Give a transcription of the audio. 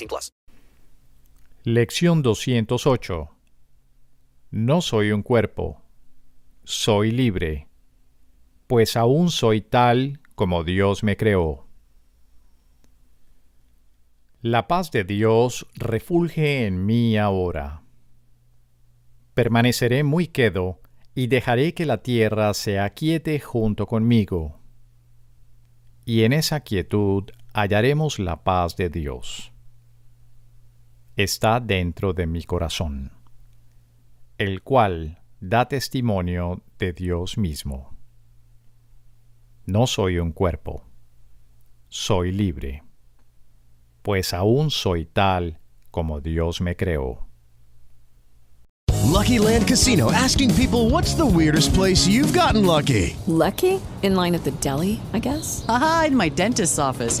18 plus. Lección 208. No soy un cuerpo. Soy libre. Pues aún soy tal como Dios me creó. La paz de Dios refulge en mí ahora. Permaneceré muy quedo y dejaré que la tierra se aquiete junto conmigo. Y en esa quietud hallaremos la paz de Dios. Está dentro de mi corazón, el cual da testimonio de Dios mismo. No soy un cuerpo, soy libre, pues aún soy tal como Dios me creó. Lucky Land Casino asking people what's the weirdest place you've gotten lucky? Lucky? In line at the deli, I guess? Aha, in my dentist's office.